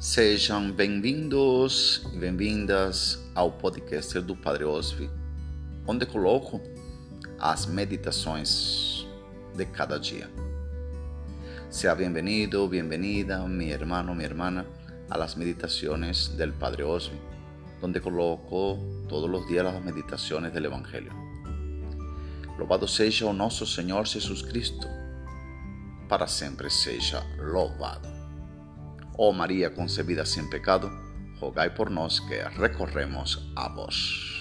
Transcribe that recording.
Sejam bem-vindos e bem-vindas podcast do Padre Osvi, onde coloco as meditações de cada dia. Sea bienvenido, bienvenida, mi hermano, mi hermana, a las meditaciones del Padre Osvi, donde coloco todos los días las meditaciones del Evangelio. Louvado seja o nosso Senhor para sempre seja louvado. Oh María concebida sin pecado, rogai por nos que recorremos a vos.